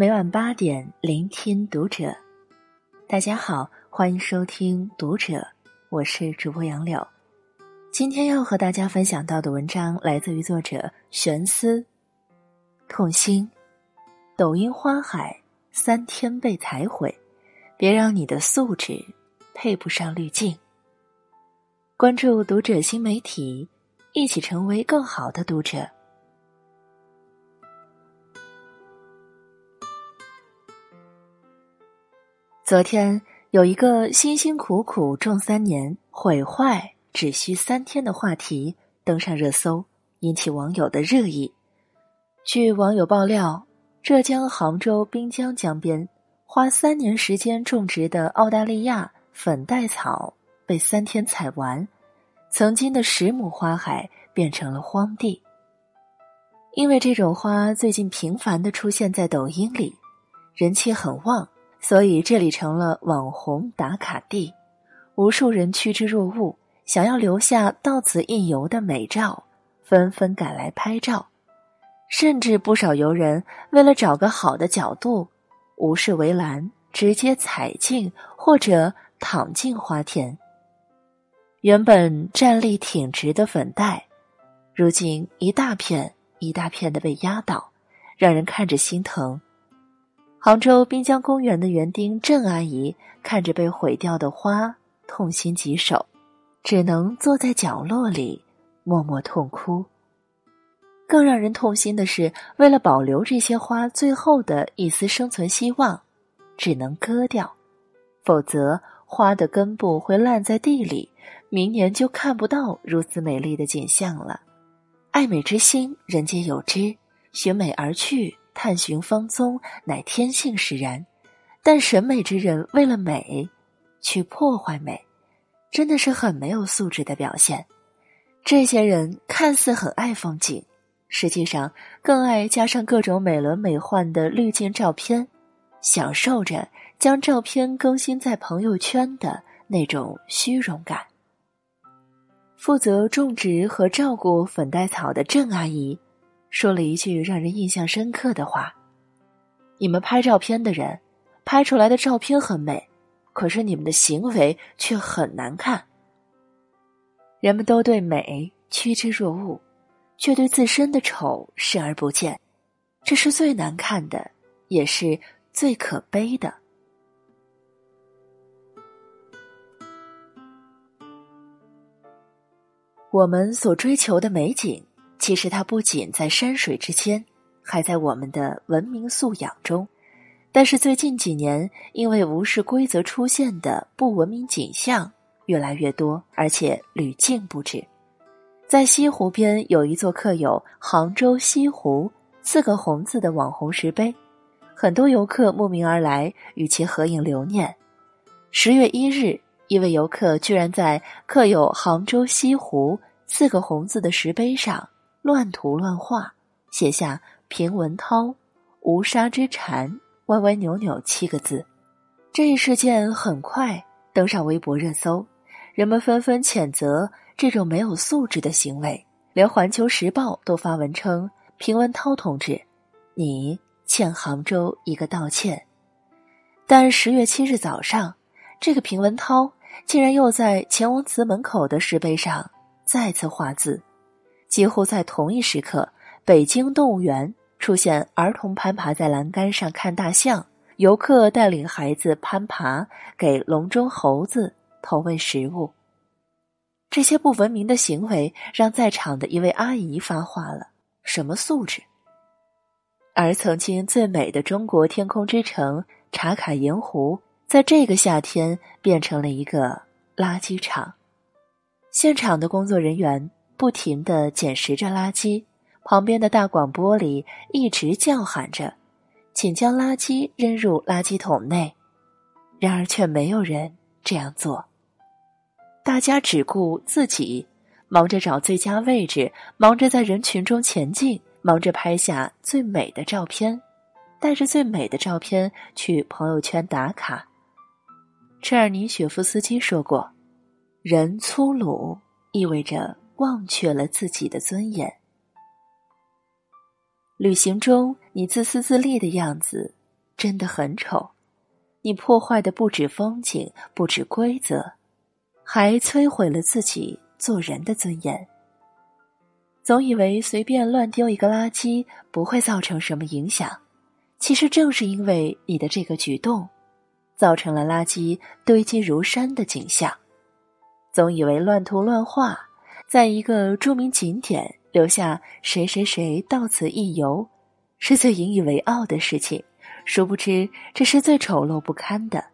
每晚八点聆听读者。大家好，欢迎收听读者，我是主播杨柳。今天要和大家分享到的文章来自于作者玄思。痛心，抖音花海三天被踩毁，别让你的素质配不上滤镜。关注读者新媒体，一起成为更好的读者。昨天有一个辛辛苦苦种三年，毁坏只需三天的话题登上热搜，引起网友的热议。据网友爆料，浙江杭州滨江江边花三年时间种植的澳大利亚粉黛草被三天采完，曾经的十亩花海变成了荒地。因为这种花最近频繁的出现在抖音里，人气很旺。所以这里成了网红打卡地，无数人趋之若鹜，想要留下到此一游的美照，纷纷赶来拍照，甚至不少游人为了找个好的角度，无视围栏，直接踩进或者躺进花田。原本站立挺直的粉黛，如今一大片一大片的被压倒，让人看着心疼。杭州滨江公园的园丁郑阿姨看着被毁掉的花，痛心疾首，只能坐在角落里默默痛哭。更让人痛心的是，为了保留这些花最后的一丝生存希望，只能割掉，否则花的根部会烂在地里，明年就看不到如此美丽的景象了。爱美之心，人皆有之，寻美而去。探寻芳踪乃天性使然，但审美之人为了美，去破坏美，真的是很没有素质的表现。这些人看似很爱风景，实际上更爱加上各种美轮美奂的滤镜照片，享受着将照片更新在朋友圈的那种虚荣感。负责种植和照顾粉黛草的郑阿姨。说了一句让人印象深刻的话：“你们拍照片的人，拍出来的照片很美，可是你们的行为却很难看。人们都对美趋之若鹜，却对自身的丑视而不见，这是最难看的，也是最可悲的。我们所追求的美景。”其实它不仅在山水之间，还在我们的文明素养中。但是最近几年，因为无视规则出现的不文明景象越来越多，而且屡禁不止。在西湖边有一座刻有“杭州西湖”四个红字的网红石碑，很多游客慕名而来与其合影留念。十月一日，一位游客居然在刻有“杭州西湖”四个红字的石碑上。乱涂乱画，写下“平文涛，无沙之蝉，歪歪扭扭”七个字。这一事件很快登上微博热搜，人们纷纷谴责这种没有素质的行为。连《环球时报》都发文称：“平文涛同志，你欠杭州一个道歉。”但十月七日早上，这个平文涛竟然又在乾王祠门口的石碑上再次画字。几乎在同一时刻，北京动物园出现儿童攀爬在栏杆上看大象，游客带领孩子攀爬给笼中猴子投喂食物。这些不文明的行为让在场的一位阿姨发话了：“什么素质？”而曾经最美的中国天空之城茶卡盐湖，在这个夏天变成了一个垃圾场。现场的工作人员。不停的捡拾着垃圾，旁边的大广播里一直叫喊着：“请将垃圾扔入垃圾桶内。”然而却没有人这样做。大家只顾自己，忙着找最佳位置，忙着在人群中前进，忙着拍下最美的照片，带着最美的照片去朋友圈打卡。车尔尼雪夫斯基说过：“人粗鲁意味着。”忘却了自己的尊严。旅行中你自私自利的样子，真的很丑。你破坏的不止风景，不止规则，还摧毁了自己做人的尊严。总以为随便乱丢一个垃圾不会造成什么影响，其实正是因为你的这个举动，造成了垃圾堆积如山的景象。总以为乱涂乱画，在一个著名景点留下“谁谁谁到此一游”，是最引以为傲的事情。殊不知，这是最丑陋不堪的。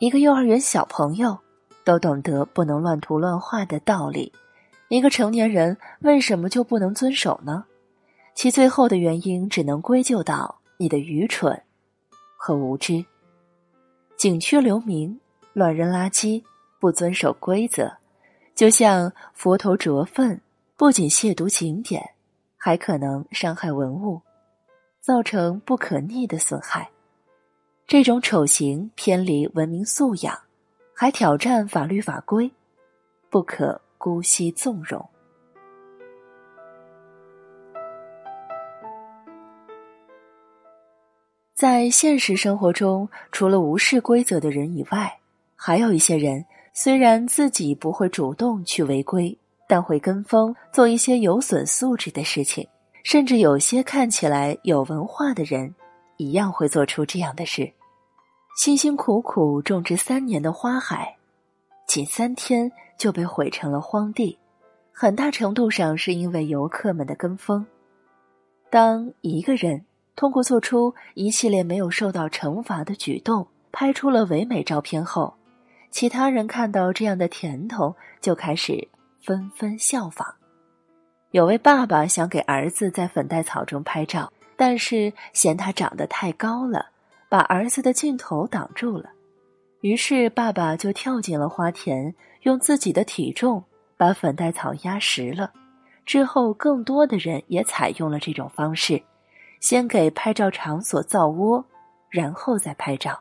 一个幼儿园小朋友都懂得不能乱涂乱画的道理，一个成年人为什么就不能遵守呢？其最后的原因只能归咎到你的愚蠢和无知。景区留名，乱扔垃圾，不遵守规则，就像佛头着粪，不仅亵渎景点，还可能伤害文物。造成不可逆的损害，这种丑行偏离文明素养，还挑战法律法规，不可姑息纵容。在现实生活中，除了无视规则的人以外，还有一些人，虽然自己不会主动去违规，但会跟风做一些有损素质的事情。甚至有些看起来有文化的人，一样会做出这样的事。辛辛苦苦种植三年的花海，仅三天就被毁成了荒地，很大程度上是因为游客们的跟风。当一个人通过做出一系列没有受到惩罚的举动，拍出了唯美照片后，其他人看到这样的甜头，就开始纷纷效仿。有位爸爸想给儿子在粉黛草中拍照，但是嫌他长得太高了，把儿子的镜头挡住了。于是爸爸就跳进了花田，用自己的体重把粉黛草压实了。之后，更多的人也采用了这种方式，先给拍照场所造窝，然后再拍照。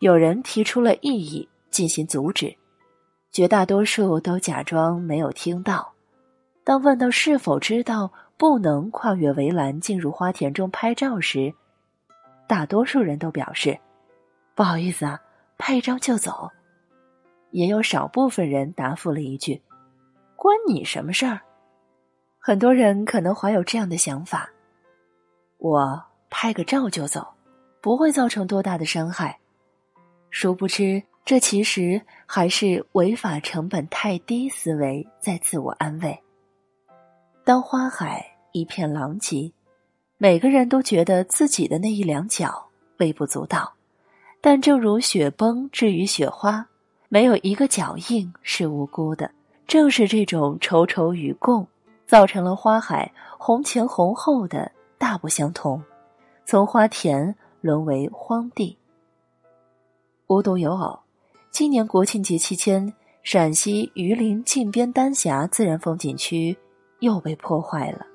有人提出了异议，进行阻止，绝大多数都假装没有听到。当问到是否知道不能跨越围栏进入花田中拍照时，大多数人都表示：“不好意思啊，拍一张就走。”也有少部分人答复了一句：“关你什么事儿？”很多人可能怀有这样的想法：“我拍个照就走，不会造成多大的伤害。”殊不知，这其实还是违法成本太低思维在自我安慰。当花海一片狼藉，每个人都觉得自己的那一两脚微不足道，但正如雪崩至于雪花，没有一个脚印是无辜的。正是这种丑丑与共，造成了花海红前红后的大不相同，从花田沦为荒地。无独有偶，今年国庆节期间，陕西榆林靖边丹霞自然风景区。又被破坏了。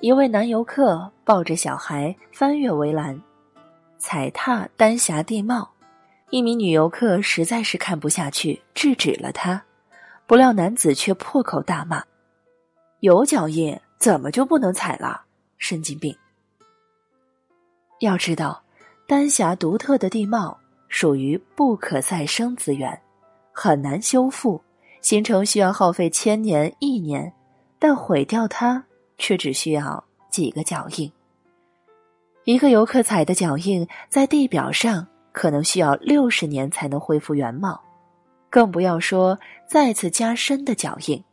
一位男游客抱着小孩翻越围栏，踩踏丹霞地貌。一名女游客实在是看不下去，制止了他。不料男子却破口大骂：“有脚印怎么就不能踩了？神经病！”要知道，丹霞独特的地貌属于不可再生资源，很难修复，形成需要耗费千年、亿年。但毁掉它却只需要几个脚印。一个游客踩的脚印在地表上，可能需要六十年才能恢复原貌，更不要说再次加深的脚印，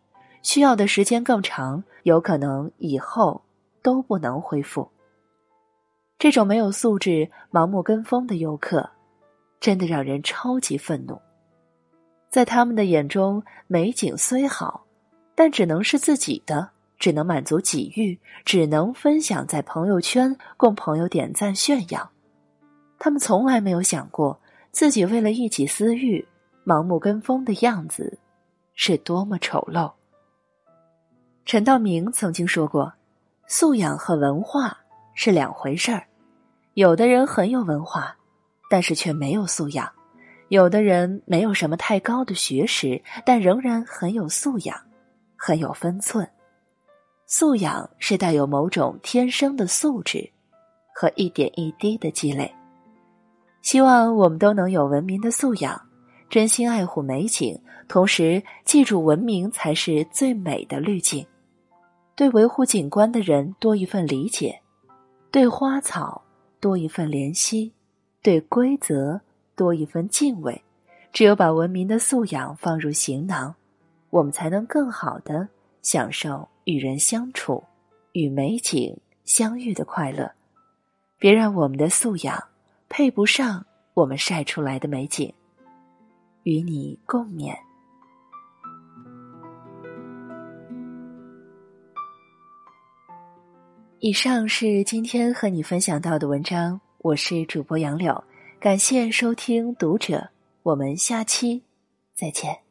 需要的时间更长，有可能以后都不能恢复。这种没有素质、盲目跟风的游客，真的让人超级愤怒。在他们的眼中，美景虽好。但只能是自己的，只能满足己欲，只能分享在朋友圈，供朋友点赞炫耀。他们从来没有想过，自己为了一己私欲，盲目跟风的样子，是多么丑陋。陈道明曾经说过：“素养和文化是两回事儿。有的人很有文化，但是却没有素养；有的人没有什么太高的学识，但仍然很有素养。”很有分寸，素养是带有某种天生的素质和一点一滴的积累。希望我们都能有文明的素养，真心爱护美景，同时记住文明才是最美的滤镜。对维护景观的人多一份理解，对花草多一份怜惜，对规则多一份敬畏。只有把文明的素养放入行囊，我们才能更好的享受与人相处、与美景相遇的快乐。别让我们的素养配不上我们晒出来的美景。与你共勉。以上是今天和你分享到的文章，我是主播杨柳，感谢收听读者，我们下期再见。